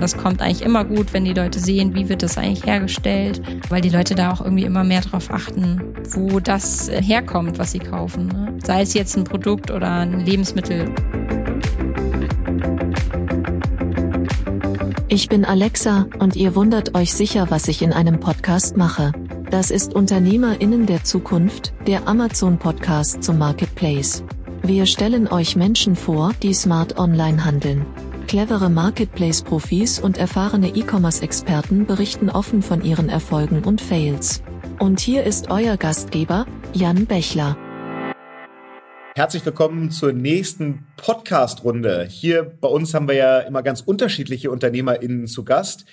Das kommt eigentlich immer gut, wenn die Leute sehen, wie wird das eigentlich hergestellt, weil die Leute da auch irgendwie immer mehr darauf achten, wo das herkommt, was sie kaufen. Ne? Sei es jetzt ein Produkt oder ein Lebensmittel. Ich bin Alexa und ihr wundert euch sicher, was ich in einem Podcast mache. Das ist Unternehmerinnen der Zukunft, der Amazon Podcast zum Marketplace. Wir stellen euch Menschen vor, die smart online handeln. Clevere Marketplace-Profis und erfahrene E-Commerce-Experten berichten offen von ihren Erfolgen und Fails. Und hier ist euer Gastgeber, Jan Bechler. Herzlich willkommen zur nächsten Podcast-Runde. Hier bei uns haben wir ja immer ganz unterschiedliche UnternehmerInnen zu Gast.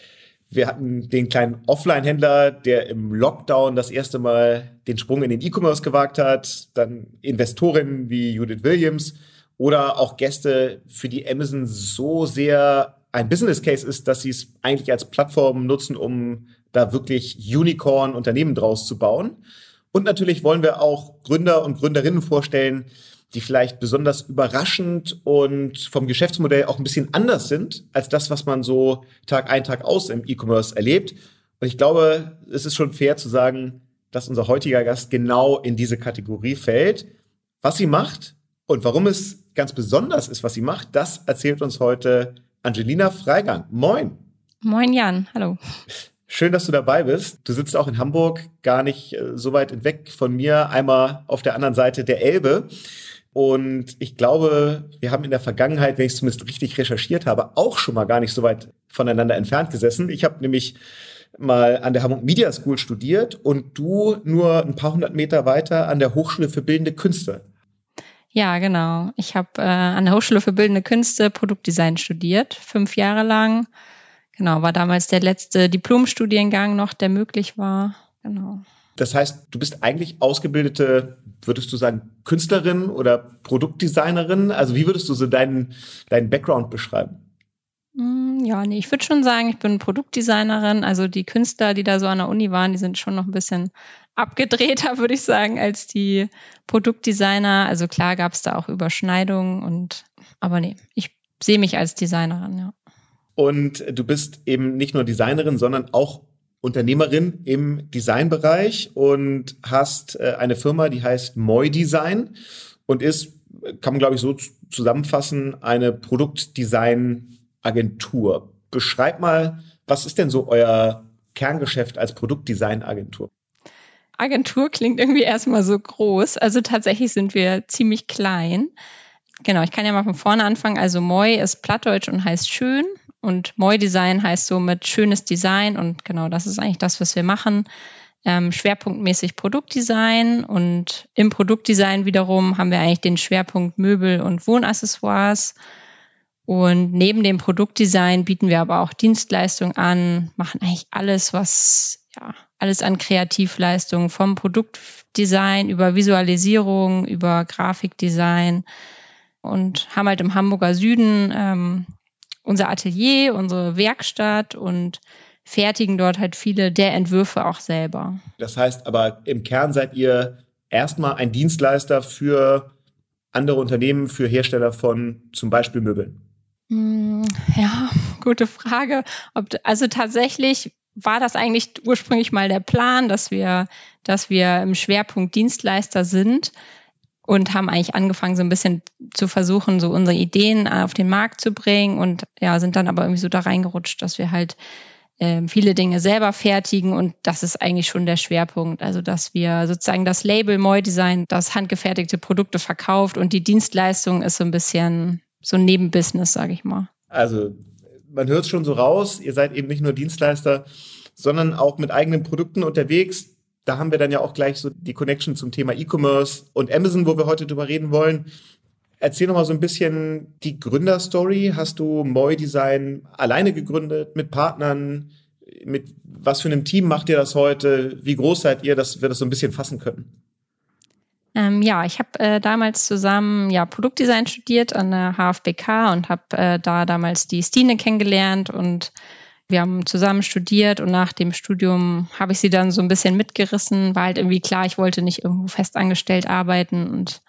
Wir hatten den kleinen Offline-Händler, der im Lockdown das erste Mal den Sprung in den E-Commerce gewagt hat. Dann Investorinnen wie Judith Williams oder auch Gäste, für die Amazon so sehr ein Business Case ist, dass sie es eigentlich als Plattform nutzen, um da wirklich Unicorn-Unternehmen draus zu bauen. Und natürlich wollen wir auch Gründer und Gründerinnen vorstellen, die vielleicht besonders überraschend und vom Geschäftsmodell auch ein bisschen anders sind als das, was man so Tag ein, Tag aus im E-Commerce erlebt. Und ich glaube, es ist schon fair zu sagen, dass unser heutiger Gast genau in diese Kategorie fällt. Was sie macht und warum es ganz besonders ist, was sie macht, das erzählt uns heute Angelina Freigang. Moin. Moin Jan, hallo. Schön, dass du dabei bist. Du sitzt auch in Hamburg, gar nicht äh, so weit weg von mir, einmal auf der anderen Seite der Elbe. Und ich glaube, wir haben in der Vergangenheit, wenn ich es zumindest richtig recherchiert habe, auch schon mal gar nicht so weit voneinander entfernt gesessen. Ich habe nämlich mal an der Hamburg Media School studiert und du nur ein paar hundert Meter weiter an der Hochschule für Bildende Künste. Ja, genau. Ich habe äh, an der Hochschule für Bildende Künste Produktdesign studiert, fünf Jahre lang. Genau, war damals der letzte Diplomstudiengang noch, der möglich war. Genau. Das heißt, du bist eigentlich ausgebildete, würdest du sagen, Künstlerin oder Produktdesignerin? Also wie würdest du so deinen, deinen Background beschreiben? Mm, ja, nee, ich würde schon sagen, ich bin Produktdesignerin. Also die Künstler, die da so an der Uni waren, die sind schon noch ein bisschen abgedrehter, würde ich sagen, als die Produktdesigner. Also klar gab es da auch Überschneidungen und aber nee, ich sehe mich als Designerin, ja. Und du bist eben nicht nur Designerin, sondern auch Unternehmerin im Designbereich und hast äh, eine Firma, die heißt Moi Design und ist, kann man glaube ich so zusammenfassen, eine Produktdesign-Agentur. Beschreib mal, was ist denn so euer Kerngeschäft als Produktdesign-Agentur? Agentur klingt irgendwie erstmal so groß. Also tatsächlich sind wir ziemlich klein. Genau, ich kann ja mal von vorne anfangen. Also Moi ist Plattdeutsch und heißt schön. Und Moi-Design heißt somit schönes Design und genau das ist eigentlich das, was wir machen. Ähm, schwerpunktmäßig Produktdesign und im Produktdesign wiederum haben wir eigentlich den Schwerpunkt Möbel und Wohnaccessoires. Und neben dem Produktdesign bieten wir aber auch Dienstleistungen an, machen eigentlich alles, was, ja, alles an Kreativleistungen vom Produktdesign über Visualisierung, über Grafikdesign und haben halt im Hamburger Süden ähm, unser Atelier, unsere Werkstatt und fertigen dort halt viele der Entwürfe auch selber. Das heißt aber im Kern seid ihr erstmal ein Dienstleister für andere Unternehmen, für Hersteller von zum Beispiel Möbeln. Hm, ja, gute Frage. also tatsächlich war das eigentlich ursprünglich mal der Plan, dass wir, dass wir im Schwerpunkt Dienstleister sind und haben eigentlich angefangen, so ein bisschen zu versuchen, so unsere Ideen auf den Markt zu bringen und ja, sind dann aber irgendwie so da reingerutscht, dass wir halt äh, viele Dinge selber fertigen und das ist eigentlich schon der Schwerpunkt. Also, dass wir sozusagen das Label Moi Design, das handgefertigte Produkte verkauft und die Dienstleistung ist so ein bisschen so ein Nebenbusiness, sage ich mal. Also, man hört es schon so raus, ihr seid eben nicht nur Dienstleister, sondern auch mit eigenen Produkten unterwegs da haben wir dann ja auch gleich so die Connection zum Thema E-Commerce und Amazon, wo wir heute drüber reden wollen. Erzähl noch mal so ein bisschen die Gründerstory. Hast du Moi Design alleine gegründet, mit Partnern? Mit was für einem Team macht ihr das heute? Wie groß seid ihr, dass wir das so ein bisschen fassen können? Ähm, ja, ich habe äh, damals zusammen ja, Produktdesign studiert an der HFBK und habe äh, da damals die Stine kennengelernt und wir haben zusammen studiert und nach dem Studium habe ich sie dann so ein bisschen mitgerissen. War halt irgendwie klar, ich wollte nicht irgendwo festangestellt arbeiten und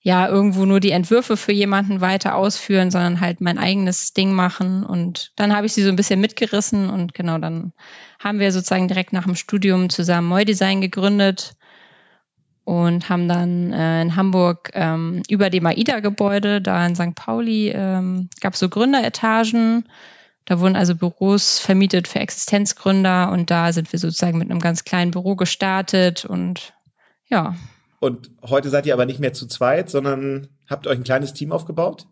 ja irgendwo nur die Entwürfe für jemanden weiter ausführen, sondern halt mein eigenes Ding machen. Und dann habe ich sie so ein bisschen mitgerissen und genau dann haben wir sozusagen direkt nach dem Studium zusammen Moidesign gegründet und haben dann äh, in Hamburg ähm, über dem AIDA-Gebäude, da in St. Pauli, ähm, gab es so Gründeretagen. Da wurden also Büros vermietet für Existenzgründer und da sind wir sozusagen mit einem ganz kleinen Büro gestartet und ja. Und heute seid ihr aber nicht mehr zu zweit, sondern habt euch ein kleines Team aufgebaut?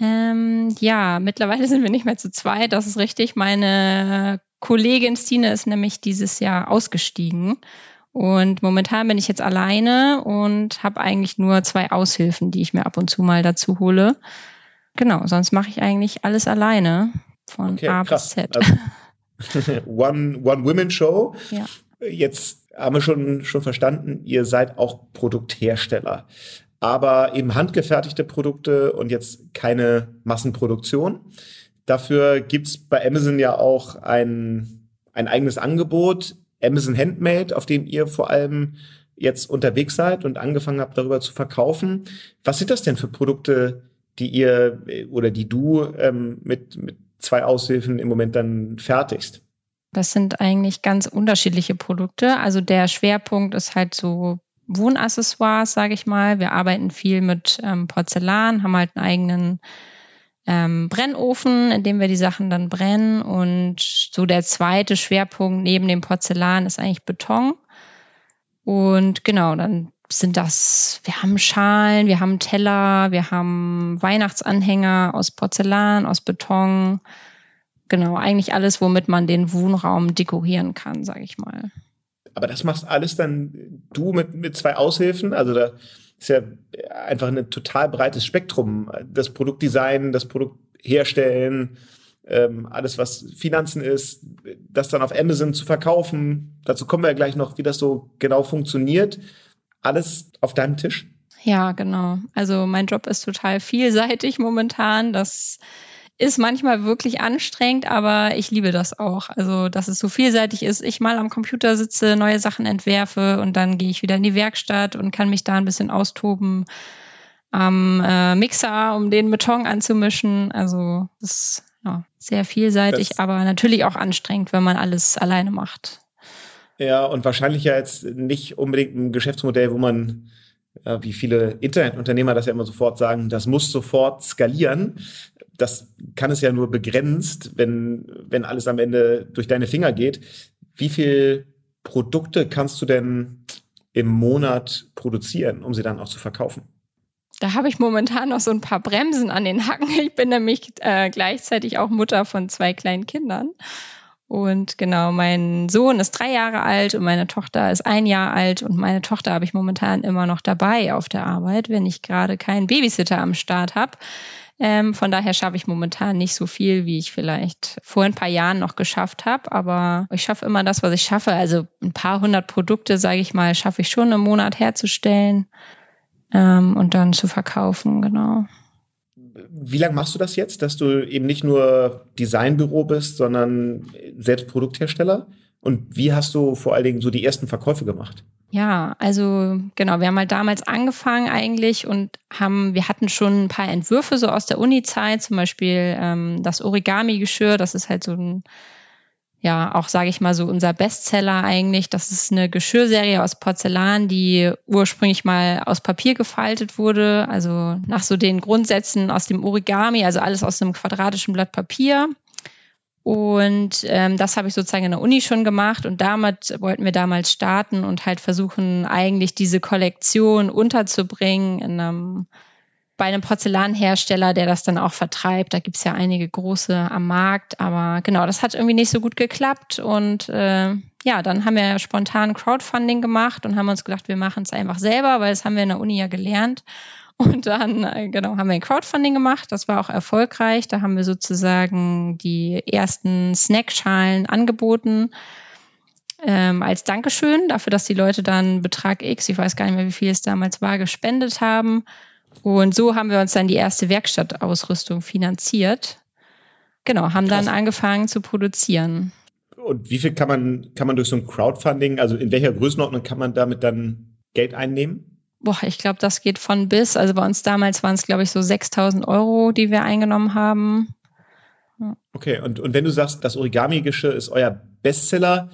Ähm, ja, mittlerweile sind wir nicht mehr zu zweit, das ist richtig. Meine Kollegin Stine ist nämlich dieses Jahr ausgestiegen und momentan bin ich jetzt alleine und habe eigentlich nur zwei Aushilfen, die ich mir ab und zu mal dazu hole. Genau, sonst mache ich eigentlich alles alleine von okay, A krass. bis Z. Also, one, one Women Show. Ja. Jetzt haben wir schon, schon verstanden, ihr seid auch Produkthersteller, aber eben handgefertigte Produkte und jetzt keine Massenproduktion. Dafür gibt's bei Amazon ja auch ein, ein eigenes Angebot Amazon Handmade, auf dem ihr vor allem jetzt unterwegs seid und angefangen habt, darüber zu verkaufen. Was sind das denn für Produkte, die ihr äh, oder die du ähm, mit, mit zwei Aushilfen im Moment dann fertigst? Das sind eigentlich ganz unterschiedliche Produkte. Also der Schwerpunkt ist halt so Wohnaccessoires, sage ich mal. Wir arbeiten viel mit ähm, Porzellan, haben halt einen eigenen ähm, Brennofen, in dem wir die Sachen dann brennen. Und so der zweite Schwerpunkt neben dem Porzellan ist eigentlich Beton. Und genau, dann sind das, wir haben Schalen, wir haben Teller, wir haben Weihnachtsanhänger aus Porzellan, aus Beton. Genau, eigentlich alles, womit man den Wohnraum dekorieren kann, sage ich mal. Aber das machst alles dann du mit, mit zwei Aushilfen? Also da ist ja einfach ein total breites Spektrum. Das Produktdesign, das Produkt herstellen, ähm, alles was Finanzen ist, das dann auf Amazon zu verkaufen. Dazu kommen wir ja gleich noch, wie das so genau funktioniert. Alles auf deinem Tisch? Ja, genau. Also mein Job ist total vielseitig momentan. Das ist manchmal wirklich anstrengend, aber ich liebe das auch. Also, dass es so vielseitig ist. Ich mal am Computer sitze, neue Sachen entwerfe und dann gehe ich wieder in die Werkstatt und kann mich da ein bisschen austoben am äh, Mixer, um den Beton anzumischen. Also, das ist ja, sehr vielseitig, das aber natürlich auch anstrengend, wenn man alles alleine macht. Ja, und wahrscheinlich ja jetzt nicht unbedingt ein Geschäftsmodell, wo man wie viele Internetunternehmer das ja immer sofort sagen, das muss sofort skalieren das kann es ja nur begrenzt, wenn, wenn alles am Ende durch deine Finger geht. Wie viel Produkte kannst du denn im Monat produzieren, um sie dann auch zu verkaufen? Da habe ich momentan noch so ein paar Bremsen an den Hacken. Ich bin nämlich äh, gleichzeitig auch Mutter von zwei kleinen Kindern. Und genau, mein Sohn ist drei Jahre alt und meine Tochter ist ein Jahr alt. Und meine Tochter habe ich momentan immer noch dabei auf der Arbeit, wenn ich gerade keinen Babysitter am Start habe. Ähm, von daher schaffe ich momentan nicht so viel, wie ich vielleicht vor ein paar Jahren noch geschafft habe. Aber ich schaffe immer das, was ich schaffe. Also ein paar hundert Produkte, sage ich mal, schaffe ich schon im Monat herzustellen ähm, und dann zu verkaufen, genau. Wie lange machst du das jetzt, dass du eben nicht nur Designbüro bist, sondern selbst Produkthersteller? Und wie hast du vor allen Dingen so die ersten Verkäufe gemacht? Ja, also genau, wir haben halt damals angefangen eigentlich und haben, wir hatten schon ein paar Entwürfe so aus der Uni-Zeit, zum Beispiel ähm, das Origami-Geschirr, das ist halt so ein, ja, auch sage ich mal so unser Bestseller eigentlich. Das ist eine Geschirrserie aus Porzellan, die ursprünglich mal aus Papier gefaltet wurde, also nach so den Grundsätzen aus dem Origami, also alles aus einem quadratischen Blatt Papier. Und ähm, das habe ich sozusagen in der Uni schon gemacht und damit wollten wir damals starten und halt versuchen, eigentlich diese Kollektion unterzubringen in einem, bei einem Porzellanhersteller, der das dann auch vertreibt. Da gibt es ja einige große am Markt, aber genau, das hat irgendwie nicht so gut geklappt. Und äh, ja, dann haben wir spontan Crowdfunding gemacht und haben uns gedacht, wir machen es einfach selber, weil das haben wir in der Uni ja gelernt. Und dann, äh, genau, haben wir ein Crowdfunding gemacht. Das war auch erfolgreich. Da haben wir sozusagen die ersten Snackschalen angeboten. Ähm, als Dankeschön dafür, dass die Leute dann Betrag X, ich weiß gar nicht mehr, wie viel es damals war, gespendet haben. Und so haben wir uns dann die erste Werkstattausrüstung finanziert. Genau, haben Krass. dann angefangen zu produzieren. Und wie viel kann man, kann man durch so ein Crowdfunding, also in welcher Größenordnung kann man damit dann Geld einnehmen? Boah, ich glaube, das geht von bis. Also bei uns damals waren es, glaube ich, so 6000 Euro, die wir eingenommen haben. Okay, und, und wenn du sagst, das Origami-Geschirr ist euer Bestseller,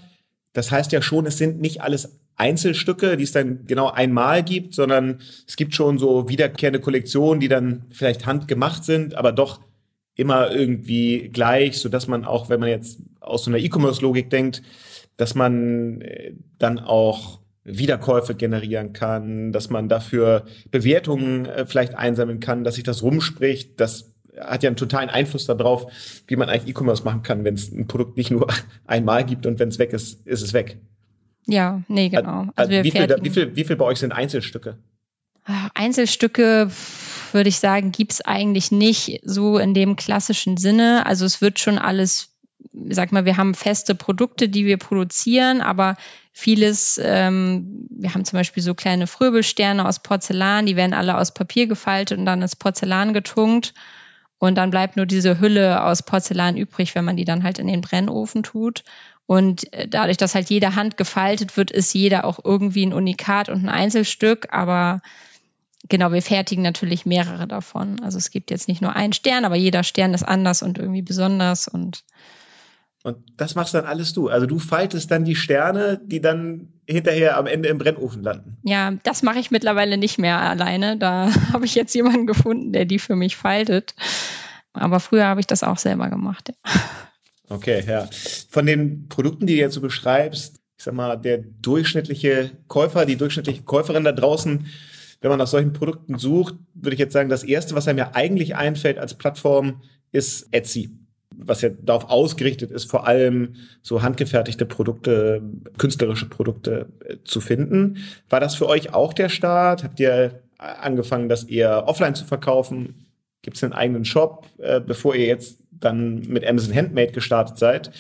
das heißt ja schon, es sind nicht alles Einzelstücke, die es dann genau einmal gibt, sondern es gibt schon so wiederkehrende Kollektionen, die dann vielleicht handgemacht sind, aber doch immer irgendwie gleich, so dass man auch, wenn man jetzt aus so einer E-Commerce-Logik denkt, dass man äh, dann auch Wiederkäufe generieren kann, dass man dafür Bewertungen äh, vielleicht einsammeln kann, dass sich das rumspricht. Das hat ja einen totalen Einfluss darauf, wie man eigentlich E-Commerce machen kann, wenn es ein Produkt nicht nur einmal gibt und wenn es weg ist, ist es weg. Ja, nee, genau. Also, wie, viel, wie, viel, wie viel bei euch sind Einzelstücke? Ah, Einzelstücke, würde ich sagen, gibt's eigentlich nicht so in dem klassischen Sinne. Also es wird schon alles sag mal, wir haben feste Produkte, die wir produzieren, aber vieles, ähm, wir haben zum Beispiel so kleine Fröbelsterne aus Porzellan, die werden alle aus Papier gefaltet und dann ins Porzellan getunkt. Und dann bleibt nur diese Hülle aus Porzellan übrig, wenn man die dann halt in den Brennofen tut. Und äh, dadurch, dass halt jede Hand gefaltet wird, ist jeder auch irgendwie ein Unikat und ein Einzelstück. Aber genau, wir fertigen natürlich mehrere davon. Also es gibt jetzt nicht nur einen Stern, aber jeder Stern ist anders und irgendwie besonders und und das machst dann alles du. Also du faltest dann die Sterne, die dann hinterher am Ende im Brennofen landen. Ja, das mache ich mittlerweile nicht mehr alleine. Da habe ich jetzt jemanden gefunden, der die für mich faltet. Aber früher habe ich das auch selber gemacht. Ja. Okay, ja. Von den Produkten, die du jetzt so beschreibst, ich sag mal, der durchschnittliche Käufer, die durchschnittliche Käuferin da draußen, wenn man nach solchen Produkten sucht, würde ich jetzt sagen, das erste, was einem ja eigentlich einfällt als Plattform, ist Etsy was ja darauf ausgerichtet ist, vor allem so handgefertigte Produkte, künstlerische Produkte äh, zu finden. War das für euch auch der Start? Habt ihr angefangen, das eher offline zu verkaufen? Gibt es einen eigenen Shop, äh, bevor ihr jetzt dann mit Amazon Handmade gestartet seid?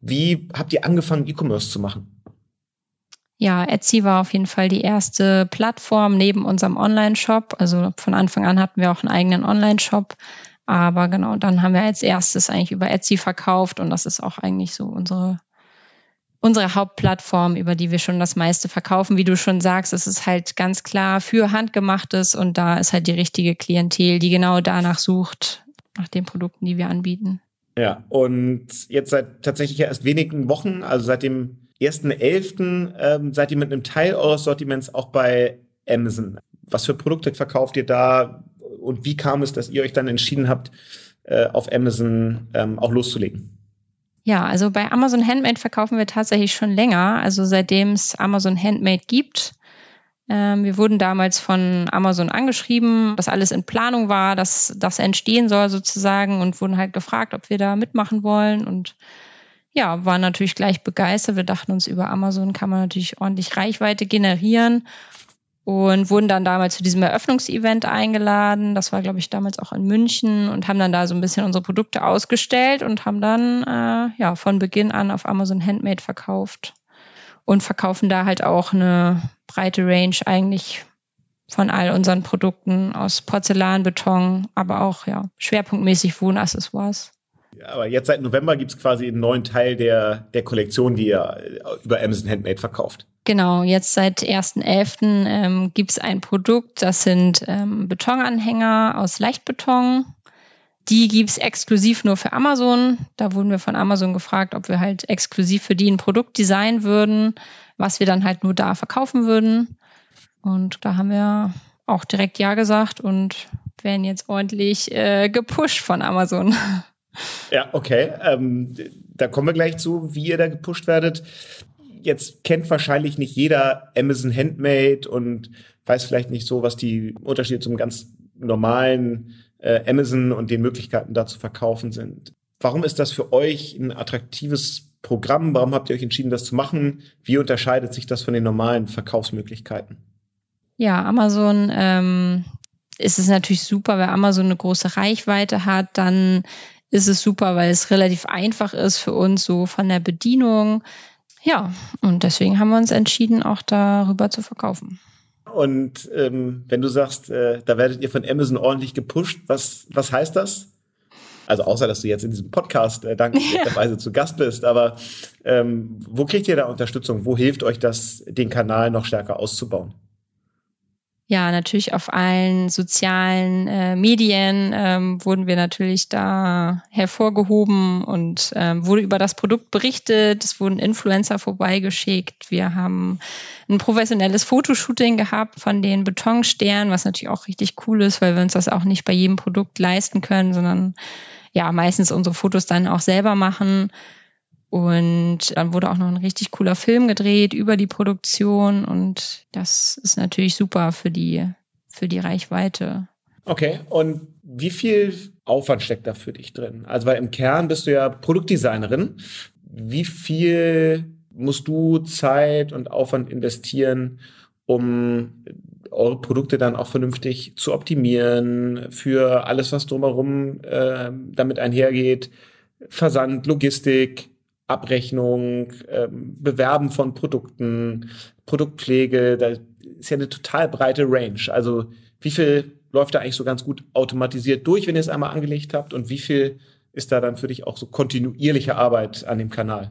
Wie habt ihr angefangen, E-Commerce zu machen? Ja, Etsy war auf jeden Fall die erste Plattform neben unserem Online-Shop. Also von Anfang an hatten wir auch einen eigenen Online-Shop aber genau, dann haben wir als erstes eigentlich über Etsy verkauft und das ist auch eigentlich so unsere, unsere Hauptplattform, über die wir schon das meiste verkaufen. Wie du schon sagst, es ist halt ganz klar für Handgemachtes und da ist halt die richtige Klientel, die genau danach sucht, nach den Produkten, die wir anbieten. Ja, und jetzt seit tatsächlich erst wenigen Wochen, also seit dem 1.11., ähm, seid ihr mit einem Teil eures Sortiments auch bei Amazon. Was für Produkte verkauft ihr da? Und wie kam es, dass ihr euch dann entschieden habt, äh, auf Amazon ähm, auch loszulegen? Ja, also bei Amazon Handmade verkaufen wir tatsächlich schon länger, also seitdem es Amazon Handmade gibt. Ähm, wir wurden damals von Amazon angeschrieben, dass alles in Planung war, dass das entstehen soll sozusagen und wurden halt gefragt, ob wir da mitmachen wollen und ja, waren natürlich gleich begeistert. Wir dachten uns, über Amazon kann man natürlich ordentlich Reichweite generieren und wurden dann damals zu diesem Eröffnungsevent eingeladen. Das war, glaube ich, damals auch in München und haben dann da so ein bisschen unsere Produkte ausgestellt und haben dann äh, ja von Beginn an auf Amazon Handmade verkauft und verkaufen da halt auch eine breite Range eigentlich von all unseren Produkten aus Porzellan, Beton, aber auch ja schwerpunktmäßig Wohnaccessoires. Aber jetzt seit November gibt es quasi einen neuen Teil der, der Kollektion, die ihr über Amazon Handmade verkauft. Genau, jetzt seit 1.11. Ähm, gibt es ein Produkt, das sind ähm, Betonanhänger aus Leichtbeton. Die gibt es exklusiv nur für Amazon. Da wurden wir von Amazon gefragt, ob wir halt exklusiv für die ein Produkt designen würden, was wir dann halt nur da verkaufen würden. Und da haben wir auch direkt Ja gesagt und werden jetzt ordentlich äh, gepusht von Amazon. Ja, okay. Ähm, da kommen wir gleich zu, wie ihr da gepusht werdet jetzt kennt wahrscheinlich nicht jeder Amazon Handmade und weiß vielleicht nicht so, was die Unterschiede zum ganz normalen äh, Amazon und den Möglichkeiten da zu verkaufen sind. Warum ist das für euch ein attraktives Programm? Warum habt ihr euch entschieden, das zu machen? Wie unterscheidet sich das von den normalen Verkaufsmöglichkeiten? Ja, Amazon ähm, ist es natürlich super, weil Amazon eine große Reichweite hat. Dann ist es super, weil es relativ einfach ist für uns so von der Bedienung. Ja, und deswegen haben wir uns entschieden, auch darüber zu verkaufen. Und ähm, wenn du sagst, äh, da werdet ihr von Amazon ordentlich gepusht, was, was heißt das? Also außer, dass du jetzt in diesem Podcast äh, dankenswerterweise ja. zu Gast bist, aber ähm, wo kriegt ihr da Unterstützung? Wo hilft euch das, den Kanal noch stärker auszubauen? Ja, natürlich auf allen sozialen äh, Medien ähm, wurden wir natürlich da hervorgehoben und ähm, wurde über das Produkt berichtet. Es wurden Influencer vorbeigeschickt. Wir haben ein professionelles Fotoshooting gehabt von den Betonsternen, was natürlich auch richtig cool ist, weil wir uns das auch nicht bei jedem Produkt leisten können, sondern ja, meistens unsere Fotos dann auch selber machen. Und dann wurde auch noch ein richtig cooler Film gedreht über die Produktion und das ist natürlich super für die, für die Reichweite. Okay, und wie viel Aufwand steckt da für dich drin? Also, weil im Kern bist du ja Produktdesignerin. Wie viel musst du Zeit und Aufwand investieren, um eure Produkte dann auch vernünftig zu optimieren für alles, was drumherum äh, damit einhergeht? Versand, Logistik, Abrechnung, ähm, Bewerben von Produkten, Produktpflege, da ist ja eine total breite Range. Also wie viel läuft da eigentlich so ganz gut automatisiert durch, wenn ihr es einmal angelegt habt und wie viel ist da dann für dich auch so kontinuierliche Arbeit an dem Kanal?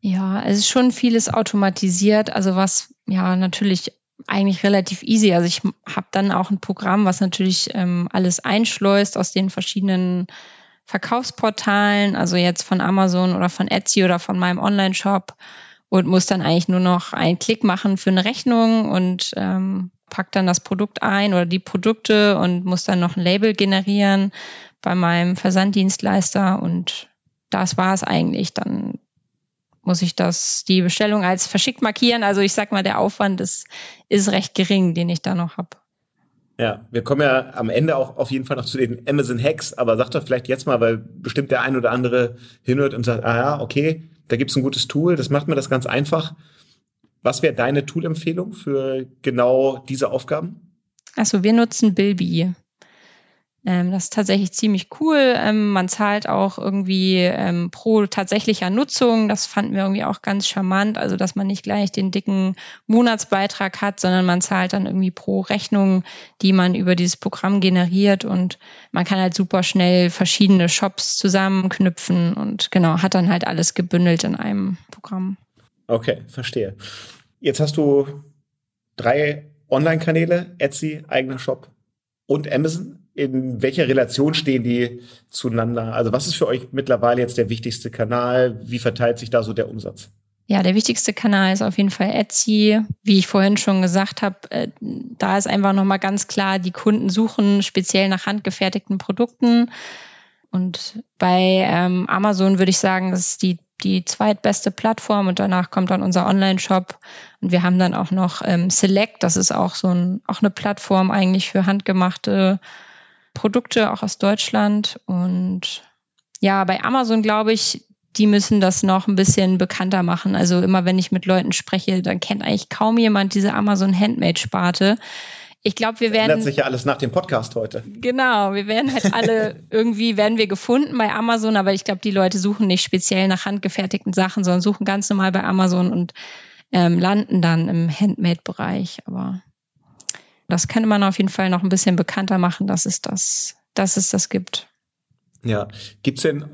Ja, es ist schon vieles automatisiert, also was ja natürlich eigentlich relativ easy. Also ich habe dann auch ein Programm, was natürlich ähm, alles einschleust aus den verschiedenen Verkaufsportalen, also jetzt von Amazon oder von Etsy oder von meinem Online-Shop und muss dann eigentlich nur noch einen Klick machen für eine Rechnung und ähm, packt dann das Produkt ein oder die Produkte und muss dann noch ein Label generieren bei meinem Versanddienstleister und das war es eigentlich. Dann muss ich das, die Bestellung als verschickt markieren. Also ich sag mal, der Aufwand ist, ist recht gering, den ich da noch habe. Ja, wir kommen ja am Ende auch auf jeden Fall noch zu den Amazon Hacks, aber sag doch vielleicht jetzt mal, weil bestimmt der ein oder andere hinhört und sagt, ah ja, okay, da gibt's ein gutes Tool, das macht mir das ganz einfach. Was wäre deine Tool-Empfehlung für genau diese Aufgaben? Also wir nutzen Bilby. Ähm, das ist tatsächlich ziemlich cool. Ähm, man zahlt auch irgendwie ähm, pro tatsächlicher Nutzung. Das fanden wir irgendwie auch ganz charmant. Also, dass man nicht gleich den dicken Monatsbeitrag hat, sondern man zahlt dann irgendwie pro Rechnung, die man über dieses Programm generiert. Und man kann halt super schnell verschiedene Shops zusammenknüpfen und genau, hat dann halt alles gebündelt in einem Programm. Okay, verstehe. Jetzt hast du drei Online-Kanäle, Etsy, eigener Shop und Amazon in welcher Relation stehen die zueinander? Also was ist für euch mittlerweile jetzt der wichtigste Kanal? Wie verteilt sich da so der Umsatz? Ja, der wichtigste Kanal ist auf jeden Fall Etsy. Wie ich vorhin schon gesagt habe, äh, da ist einfach nochmal ganz klar, die Kunden suchen speziell nach handgefertigten Produkten. Und bei ähm, Amazon würde ich sagen, das ist die, die zweitbeste Plattform und danach kommt dann unser Online-Shop. Und wir haben dann auch noch ähm, Select, das ist auch so ein, auch eine Plattform eigentlich für handgemachte Produkte, auch aus Deutschland. Und ja, bei Amazon glaube ich, die müssen das noch ein bisschen bekannter machen. Also immer wenn ich mit Leuten spreche, dann kennt eigentlich kaum jemand diese Amazon Handmade-Sparte. Ich glaube, wir werden. Ändert sich ja alles nach dem Podcast heute. Genau, wir werden halt alle irgendwie werden wir gefunden bei Amazon, aber ich glaube, die Leute suchen nicht speziell nach handgefertigten Sachen, sondern suchen ganz normal bei Amazon und ähm, landen dann im Handmade-Bereich. Aber das könnte man auf jeden Fall noch ein bisschen bekannter machen, dass es das, dass es das gibt. Ja, gibt es denn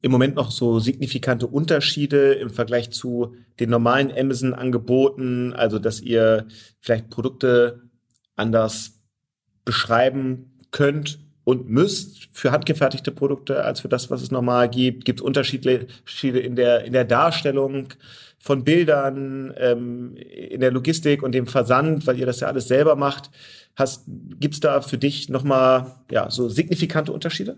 im Moment noch so signifikante Unterschiede im Vergleich zu den normalen Amazon-Angeboten? Also, dass ihr vielleicht Produkte anders beschreiben könnt und müsst für handgefertigte Produkte als für das, was es normal gibt? Gibt es Unterschiede in der, in der Darstellung? von Bildern, ähm, in der Logistik und dem Versand, weil ihr das ja alles selber macht. Hast, gibt's da für dich nochmal ja, so signifikante Unterschiede?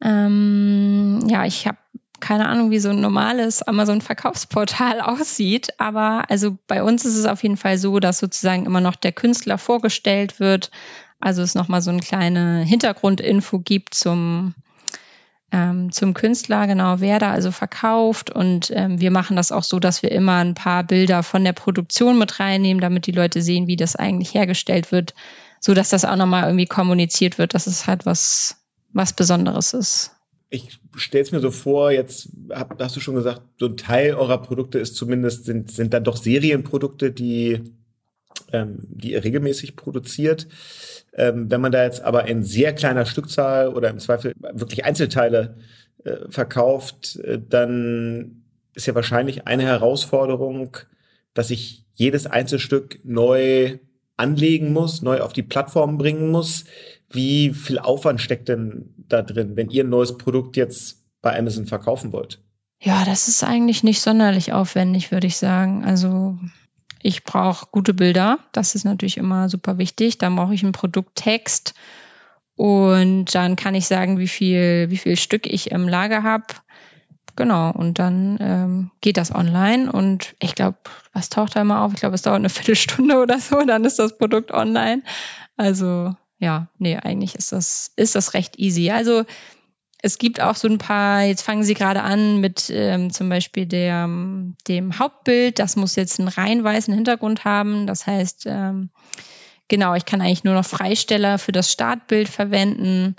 Ähm, ja, ich habe keine Ahnung, wie so ein normales Amazon-Verkaufsportal aussieht, aber also bei uns ist es auf jeden Fall so, dass sozusagen immer noch der Künstler vorgestellt wird. Also es nochmal so eine kleine Hintergrundinfo gibt zum ähm, zum Künstler, genau, wer da also verkauft. Und ähm, wir machen das auch so, dass wir immer ein paar Bilder von der Produktion mit reinnehmen, damit die Leute sehen, wie das eigentlich hergestellt wird, so dass das auch nochmal irgendwie kommuniziert wird, dass es halt was, was Besonderes ist. Ich stelle es mir so vor, jetzt hab, hast du schon gesagt, so ein Teil eurer Produkte ist zumindest, sind, sind dann doch Serienprodukte, die, ähm, die ihr regelmäßig produziert. Ähm, wenn man da jetzt aber in sehr kleiner Stückzahl oder im Zweifel wirklich Einzelteile äh, verkauft, äh, dann ist ja wahrscheinlich eine Herausforderung, dass ich jedes Einzelstück neu anlegen muss, neu auf die Plattform bringen muss. Wie viel Aufwand steckt denn da drin, wenn ihr ein neues Produkt jetzt bei Amazon verkaufen wollt? Ja, das ist eigentlich nicht sonderlich aufwendig, würde ich sagen. Also ich brauche gute Bilder. Das ist natürlich immer super wichtig. Dann brauche ich einen Produkttext. Und dann kann ich sagen, wie viel, wie viel Stück ich im Lager habe. Genau, und dann ähm, geht das online und ich glaube, was taucht da immer auf? Ich glaube, es dauert eine Viertelstunde oder so, dann ist das Produkt online. Also ja, nee, eigentlich ist das, ist das recht easy. Also es gibt auch so ein paar, jetzt fangen sie gerade an mit ähm, zum Beispiel der, dem Hauptbild, das muss jetzt einen rein weißen Hintergrund haben. Das heißt, ähm, genau, ich kann eigentlich nur noch Freisteller für das Startbild verwenden.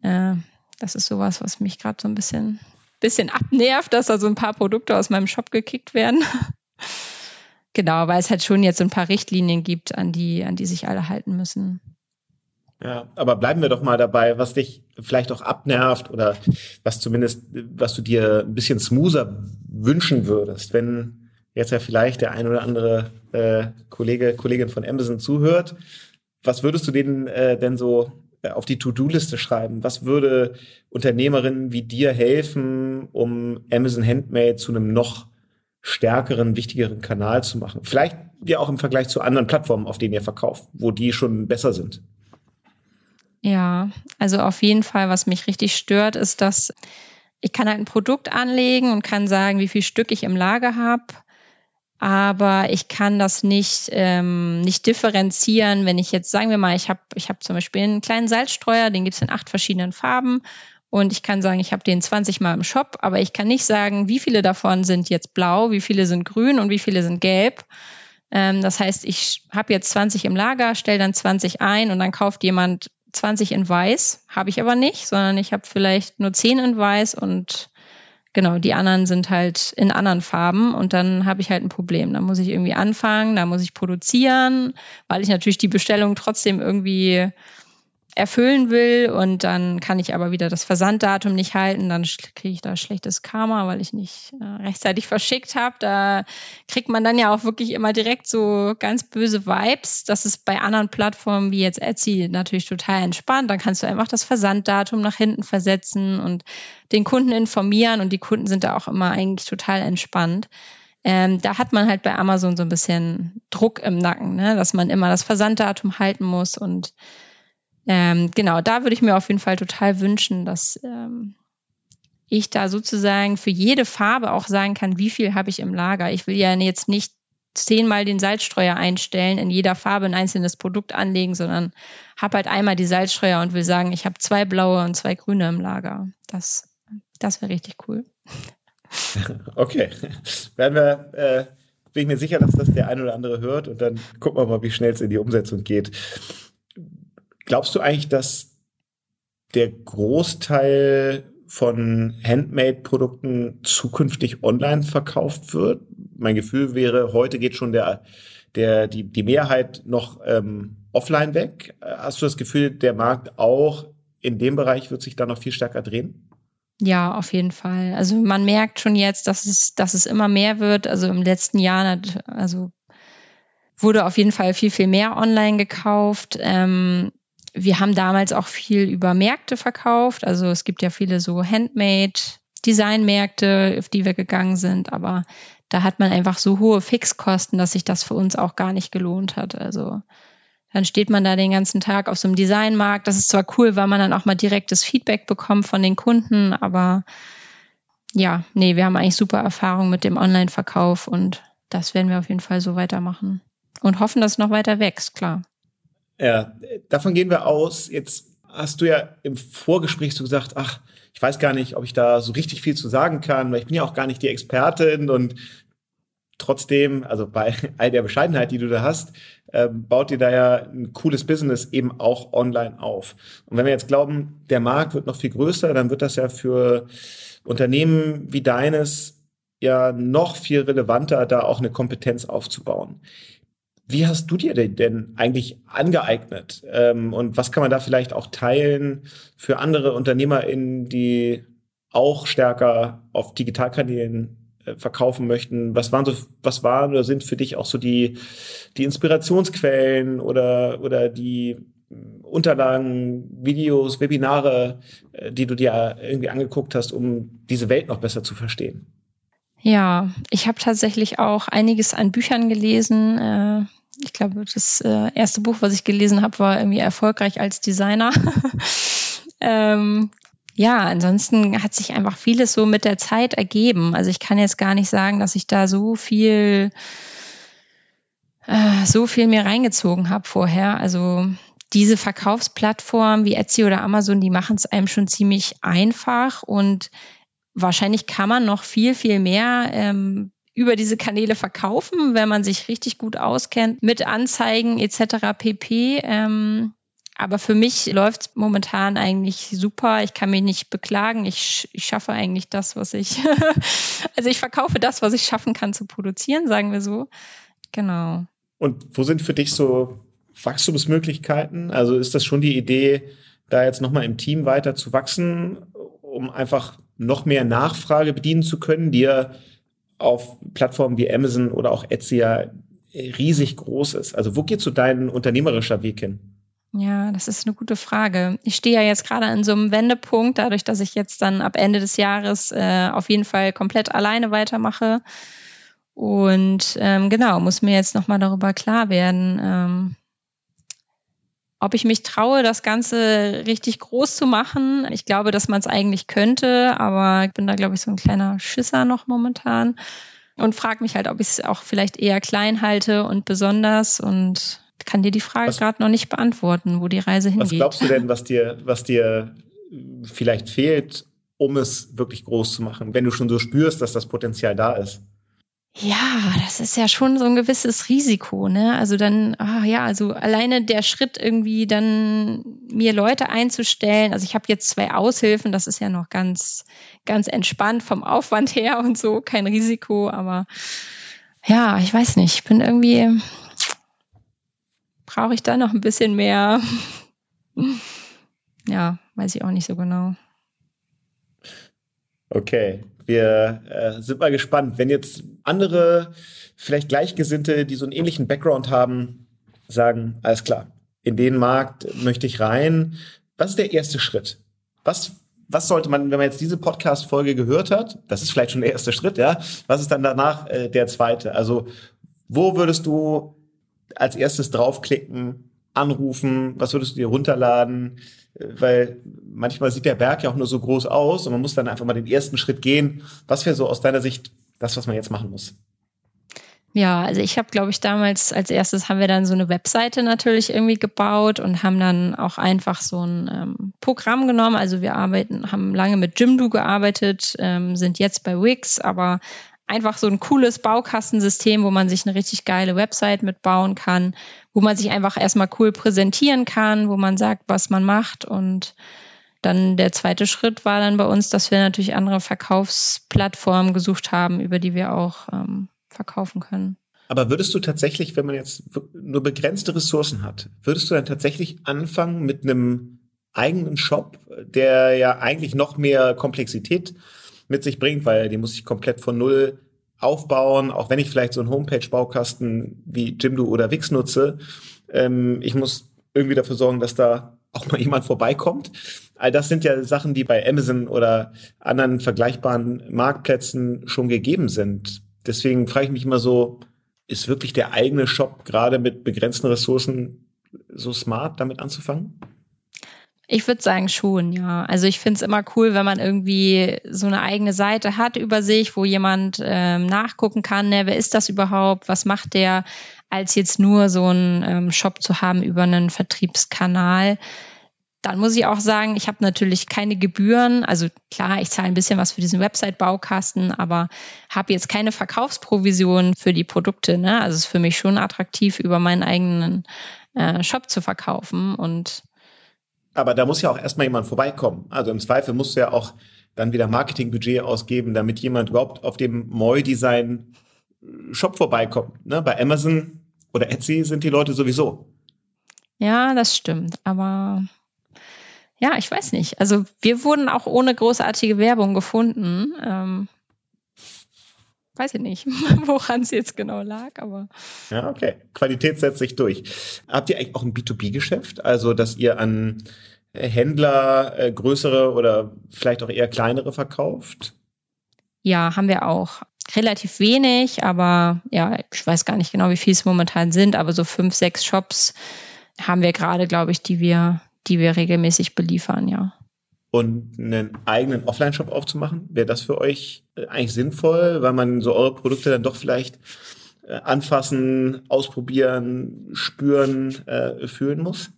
Äh, das ist sowas, was mich gerade so ein bisschen, bisschen abnervt, dass da so ein paar Produkte aus meinem Shop gekickt werden. genau, weil es halt schon jetzt so ein paar Richtlinien gibt, an die, an die sich alle halten müssen. Ja, aber bleiben wir doch mal dabei, was dich vielleicht auch abnervt oder was zumindest, was du dir ein bisschen smoother wünschen würdest, wenn jetzt ja vielleicht der ein oder andere äh, Kollege, Kollegin von Amazon zuhört. Was würdest du denen äh, denn so äh, auf die To-Do-Liste schreiben? Was würde Unternehmerinnen wie dir helfen, um Amazon Handmade zu einem noch stärkeren, wichtigeren Kanal zu machen? Vielleicht ja auch im Vergleich zu anderen Plattformen, auf denen ihr verkauft, wo die schon besser sind. Ja, also auf jeden Fall, was mich richtig stört, ist, dass ich kann halt ein Produkt anlegen und kann sagen, wie viel Stück ich im Lager habe. Aber ich kann das nicht, ähm, nicht differenzieren, wenn ich jetzt, sagen wir mal, ich habe ich hab zum Beispiel einen kleinen Salzstreuer, den gibt es in acht verschiedenen Farben. Und ich kann sagen, ich habe den 20 Mal im Shop, aber ich kann nicht sagen, wie viele davon sind jetzt blau, wie viele sind grün und wie viele sind gelb. Ähm, das heißt, ich habe jetzt 20 im Lager, stelle dann 20 ein und dann kauft jemand 20 in weiß, habe ich aber nicht, sondern ich habe vielleicht nur 10 in weiß und genau, die anderen sind halt in anderen Farben und dann habe ich halt ein Problem. Da muss ich irgendwie anfangen, da muss ich produzieren, weil ich natürlich die Bestellung trotzdem irgendwie erfüllen will und dann kann ich aber wieder das Versanddatum nicht halten, dann kriege ich da schlechtes Karma, weil ich nicht äh, rechtzeitig verschickt habe. Da kriegt man dann ja auch wirklich immer direkt so ganz böse Vibes. Das ist bei anderen Plattformen wie jetzt Etsy natürlich total entspannt. Dann kannst du einfach das Versanddatum nach hinten versetzen und den Kunden informieren und die Kunden sind da auch immer eigentlich total entspannt. Ähm, da hat man halt bei Amazon so ein bisschen Druck im Nacken, ne? dass man immer das Versanddatum halten muss und ähm, genau, da würde ich mir auf jeden Fall total wünschen, dass ähm, ich da sozusagen für jede Farbe auch sagen kann, wie viel habe ich im Lager. Ich will ja jetzt nicht zehnmal den Salzstreuer einstellen, in jeder Farbe ein einzelnes Produkt anlegen, sondern habe halt einmal die Salzstreuer und will sagen, ich habe zwei blaue und zwei grüne im Lager. Das, das wäre richtig cool. Okay, werden wir, äh, bin ich mir sicher, dass das der ein oder andere hört und dann gucken wir mal, wie schnell es in die Umsetzung geht. Glaubst du eigentlich, dass der Großteil von Handmade-Produkten zukünftig online verkauft wird? Mein Gefühl wäre, heute geht schon der, der, die, die Mehrheit noch ähm, offline weg. Hast du das Gefühl, der Markt auch in dem Bereich wird sich da noch viel stärker drehen? Ja, auf jeden Fall. Also man merkt schon jetzt, dass es, dass es immer mehr wird. Also im letzten Jahr, also wurde auf jeden Fall viel, viel mehr online gekauft. Ähm, wir haben damals auch viel über Märkte verkauft. Also es gibt ja viele so Handmade Designmärkte, auf die wir gegangen sind, aber da hat man einfach so hohe Fixkosten, dass sich das für uns auch gar nicht gelohnt hat. Also dann steht man da den ganzen Tag auf so einem Designmarkt. Das ist zwar cool, weil man dann auch mal direktes Feedback bekommt von den Kunden, aber ja, nee, wir haben eigentlich super Erfahrung mit dem Online-Verkauf und das werden wir auf jeden Fall so weitermachen und hoffen, dass es noch weiter wächst, klar. Ja, davon gehen wir aus. Jetzt hast du ja im Vorgespräch so gesagt, ach, ich weiß gar nicht, ob ich da so richtig viel zu sagen kann, weil ich bin ja auch gar nicht die Expertin und trotzdem, also bei all der Bescheidenheit, die du da hast, ähm, baut dir da ja ein cooles Business eben auch online auf. Und wenn wir jetzt glauben, der Markt wird noch viel größer, dann wird das ja für Unternehmen wie deines ja noch viel relevanter, da auch eine Kompetenz aufzubauen. Wie hast du dir denn eigentlich angeeignet? Ähm, und was kann man da vielleicht auch teilen für andere UnternehmerInnen, die auch stärker auf Digitalkanälen äh, verkaufen möchten? Was waren so, was waren oder sind für dich auch so die, die Inspirationsquellen oder, oder die Unterlagen, Videos, Webinare, äh, die du dir irgendwie angeguckt hast, um diese Welt noch besser zu verstehen? Ja, ich habe tatsächlich auch einiges an Büchern gelesen. Äh, ich glaube, das äh, erste Buch, was ich gelesen habe, war irgendwie erfolgreich als Designer. ähm, ja, ansonsten hat sich einfach vieles so mit der Zeit ergeben. Also ich kann jetzt gar nicht sagen, dass ich da so viel, äh, so viel mir reingezogen habe vorher. Also diese Verkaufsplattformen wie Etsy oder Amazon, die machen es einem schon ziemlich einfach und wahrscheinlich kann man noch viel, viel mehr ähm, über diese Kanäle verkaufen, wenn man sich richtig gut auskennt mit Anzeigen etc. pp. Ähm, aber für mich läuft es momentan eigentlich super. Ich kann mich nicht beklagen. Ich, ich schaffe eigentlich das, was ich, also ich verkaufe das, was ich schaffen kann zu produzieren, sagen wir so. Genau. Und wo sind für dich so Wachstumsmöglichkeiten? Also ist das schon die Idee, da jetzt nochmal im Team weiter zu wachsen, um einfach noch mehr Nachfrage bedienen zu können, die ja auf Plattformen wie Amazon oder auch Etsy ja riesig groß ist. Also wo geht so dein unternehmerischer Weg hin? Ja, das ist eine gute Frage. Ich stehe ja jetzt gerade an so einem Wendepunkt, dadurch, dass ich jetzt dann ab Ende des Jahres äh, auf jeden Fall komplett alleine weitermache. Und ähm, genau, muss mir jetzt nochmal darüber klar werden, ähm, ob ich mich traue, das Ganze richtig groß zu machen. Ich glaube, dass man es eigentlich könnte, aber ich bin da, glaube ich, so ein kleiner Schisser noch momentan und frage mich halt, ob ich es auch vielleicht eher klein halte und besonders und kann dir die Frage gerade noch nicht beantworten, wo die Reise hingeht. Was glaubst du denn, was dir, was dir vielleicht fehlt, um es wirklich groß zu machen, wenn du schon so spürst, dass das Potenzial da ist? Ja, das ist ja schon so ein gewisses Risiko, ne? Also dann, ah ja, also alleine der Schritt irgendwie dann mir Leute einzustellen. Also ich habe jetzt zwei Aushilfen, das ist ja noch ganz, ganz entspannt vom Aufwand her und so, kein Risiko, aber ja, ich weiß nicht, ich bin irgendwie, brauche ich da noch ein bisschen mehr? ja, weiß ich auch nicht so genau. Okay, wir äh, sind mal gespannt, wenn jetzt andere, vielleicht Gleichgesinnte, die so einen ähnlichen Background haben, sagen, alles klar, in den Markt möchte ich rein. Was ist der erste Schritt? Was, was sollte man, wenn man jetzt diese Podcast-Folge gehört hat, das ist vielleicht schon der erste Schritt, ja, was ist dann danach äh, der zweite? Also, wo würdest du als erstes draufklicken, anrufen, was würdest du dir runterladen? Weil manchmal sieht der Berg ja auch nur so groß aus und man muss dann einfach mal den ersten Schritt gehen. Was wäre so aus deiner Sicht das, was man jetzt machen muss? Ja, also ich habe, glaube ich, damals als erstes haben wir dann so eine Webseite natürlich irgendwie gebaut und haben dann auch einfach so ein ähm, Programm genommen. Also wir arbeiten, haben lange mit Jimdo gearbeitet, ähm, sind jetzt bei Wix, aber einfach so ein cooles Baukastensystem, wo man sich eine richtig geile Website mitbauen kann, wo man sich einfach erstmal cool präsentieren kann, wo man sagt, was man macht. Und dann der zweite Schritt war dann bei uns, dass wir natürlich andere Verkaufsplattformen gesucht haben, über die wir auch ähm, verkaufen können. Aber würdest du tatsächlich, wenn man jetzt nur begrenzte Ressourcen hat, würdest du dann tatsächlich anfangen mit einem eigenen Shop, der ja eigentlich noch mehr Komplexität mit sich bringt, weil die muss ich komplett von null aufbauen, auch wenn ich vielleicht so einen Homepage-Baukasten wie Jimdo oder Wix nutze. Ähm, ich muss irgendwie dafür sorgen, dass da auch mal jemand vorbeikommt. All das sind ja Sachen, die bei Amazon oder anderen vergleichbaren Marktplätzen schon gegeben sind. Deswegen frage ich mich immer so, ist wirklich der eigene Shop gerade mit begrenzten Ressourcen so smart, damit anzufangen? Ich würde sagen schon, ja. Also ich finde es immer cool, wenn man irgendwie so eine eigene Seite hat über sich, wo jemand ähm, nachgucken kann, ne, wer ist das überhaupt, was macht der, als jetzt nur so einen ähm, Shop zu haben über einen Vertriebskanal. Dann muss ich auch sagen, ich habe natürlich keine Gebühren. Also klar, ich zahle ein bisschen was für diesen Website-Baukasten, aber habe jetzt keine Verkaufsprovision für die Produkte. Ne? Also es ist für mich schon attraktiv, über meinen eigenen äh, Shop zu verkaufen. Und aber da muss ja auch erstmal jemand vorbeikommen. Also im Zweifel musst du ja auch dann wieder Marketingbudget ausgeben, damit jemand überhaupt auf dem Moi-Design Shop vorbeikommt. Ne? Bei Amazon oder Etsy sind die Leute sowieso. Ja, das stimmt. Aber ja, ich weiß nicht. Also wir wurden auch ohne großartige Werbung gefunden. Ähm, weiß ich nicht, woran es jetzt genau lag, aber. Ja, okay. Qualität setzt sich durch. Habt ihr eigentlich auch ein B2B-Geschäft? Also, dass ihr an Händler äh, größere oder vielleicht auch eher kleinere verkauft? Ja, haben wir auch. Relativ wenig, aber ja, ich weiß gar nicht genau, wie viel es momentan sind, aber so fünf, sechs Shops haben wir gerade, glaube ich, die wir, die wir regelmäßig beliefern, ja. Und einen eigenen Offline-Shop aufzumachen, wäre das für euch äh, eigentlich sinnvoll, weil man so eure Produkte dann doch vielleicht äh, anfassen, ausprobieren, spüren, äh, fühlen muss?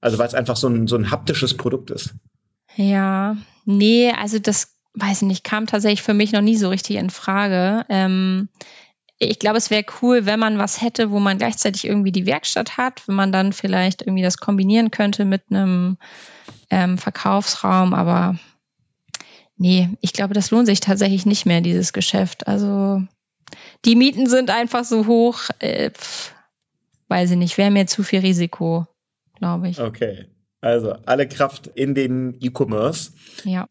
Also weil es einfach so ein, so ein haptisches Produkt ist. Ja, nee, also das, weiß ich nicht, kam tatsächlich für mich noch nie so richtig in Frage. Ähm, ich glaube, es wäre cool, wenn man was hätte, wo man gleichzeitig irgendwie die Werkstatt hat, wenn man dann vielleicht irgendwie das kombinieren könnte mit einem ähm, Verkaufsraum. Aber nee, ich glaube, das lohnt sich tatsächlich nicht mehr, dieses Geschäft. Also die Mieten sind einfach so hoch, äh, pf, weiß ich nicht, wäre mir zu viel Risiko glaube ich. Okay. Also alle Kraft in den E-Commerce. Ja.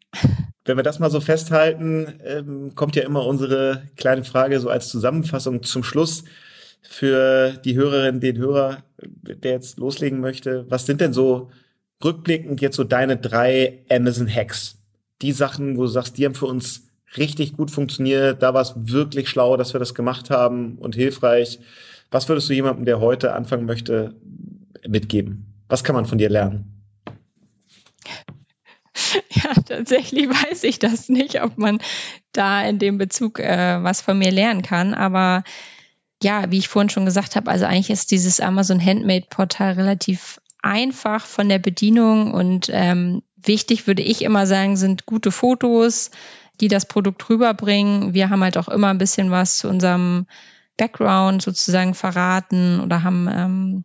Wenn wir das mal so festhalten, ähm, kommt ja immer unsere kleine Frage so als Zusammenfassung zum Schluss für die Hörerin, den Hörer, der jetzt loslegen möchte. Was sind denn so rückblickend jetzt so deine drei Amazon-Hacks? Die Sachen, wo du sagst, die haben für uns richtig gut funktioniert, da war es wirklich schlau, dass wir das gemacht haben und hilfreich. Was würdest du jemandem, der heute anfangen möchte, mitgeben? Was kann man von dir lernen? Ja, tatsächlich weiß ich das nicht, ob man da in dem Bezug äh, was von mir lernen kann. Aber ja, wie ich vorhin schon gesagt habe, also eigentlich ist dieses Amazon Handmade Portal relativ einfach von der Bedienung und ähm, wichtig würde ich immer sagen, sind gute Fotos, die das Produkt rüberbringen. Wir haben halt auch immer ein bisschen was zu unserem Background sozusagen verraten oder haben ähm,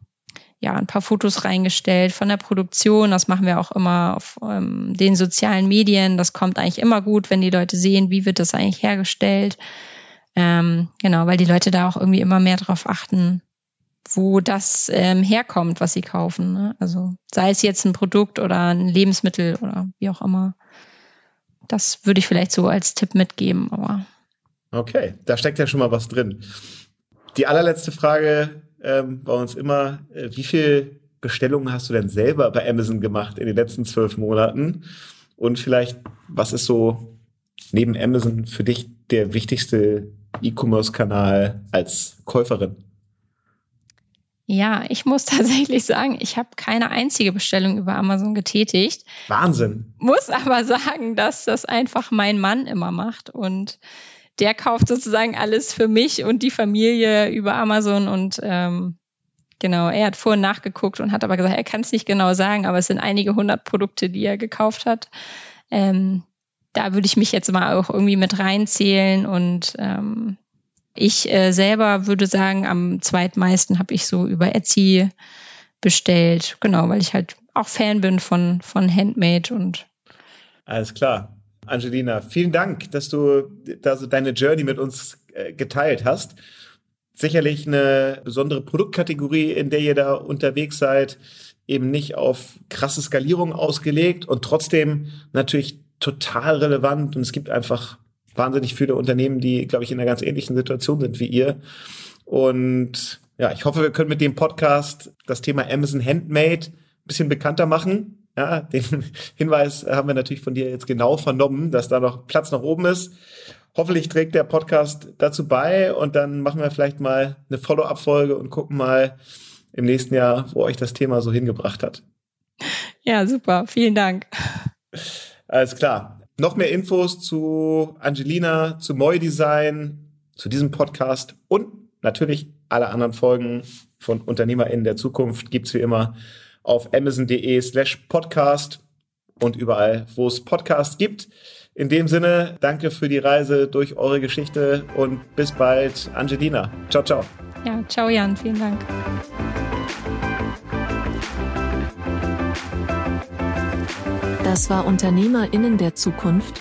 ja, ein paar Fotos reingestellt von der Produktion. Das machen wir auch immer auf ähm, den sozialen Medien. Das kommt eigentlich immer gut, wenn die Leute sehen, wie wird das eigentlich hergestellt. Ähm, genau, weil die Leute da auch irgendwie immer mehr darauf achten, wo das ähm, herkommt, was sie kaufen. Ne? Also sei es jetzt ein Produkt oder ein Lebensmittel oder wie auch immer. Das würde ich vielleicht so als Tipp mitgeben, aber. Okay, da steckt ja schon mal was drin. Die allerletzte Frage ähm, bei uns immer, äh, wie viel Bestellungen hast du denn selber bei Amazon gemacht in den letzten zwölf Monaten? Und vielleicht, was ist so neben Amazon für dich der wichtigste E-Commerce-Kanal als Käuferin? Ja, ich muss tatsächlich sagen, ich habe keine einzige Bestellung über Amazon getätigt. Wahnsinn. Muss aber sagen, dass das einfach mein Mann immer macht und der kauft sozusagen alles für mich und die Familie über Amazon und ähm, genau, er hat vorhin nachgeguckt und hat aber gesagt, er kann es nicht genau sagen, aber es sind einige hundert Produkte, die er gekauft hat. Ähm, da würde ich mich jetzt mal auch irgendwie mit reinzählen und ähm, ich äh, selber würde sagen, am zweitmeisten habe ich so über Etsy bestellt, genau, weil ich halt auch Fan bin von, von Handmade und alles klar. Angelina, vielen Dank, dass du da so deine Journey mit uns äh, geteilt hast. Sicherlich eine besondere Produktkategorie, in der ihr da unterwegs seid, eben nicht auf krasse Skalierung ausgelegt und trotzdem natürlich total relevant. Und es gibt einfach wahnsinnig viele Unternehmen, die, glaube ich, in einer ganz ähnlichen Situation sind wie ihr. Und ja, ich hoffe, wir können mit dem Podcast das Thema Amazon Handmade ein bisschen bekannter machen ja, den Hinweis haben wir natürlich von dir jetzt genau vernommen, dass da noch Platz nach oben ist. Hoffentlich trägt der Podcast dazu bei und dann machen wir vielleicht mal eine Follow-up-Folge und gucken mal im nächsten Jahr, wo euch das Thema so hingebracht hat. Ja, super. Vielen Dank. Alles klar. Noch mehr Infos zu Angelina, zu Moi Design, zu diesem Podcast und natürlich alle anderen Folgen von UnternehmerInnen der Zukunft gibt's wie immer auf amazon.de slash podcast und überall, wo es Podcasts gibt. In dem Sinne, danke für die Reise durch eure Geschichte und bis bald, Angelina. Ciao, ciao. Ja, ciao Jan, vielen Dank. Das war Unternehmerinnen der Zukunft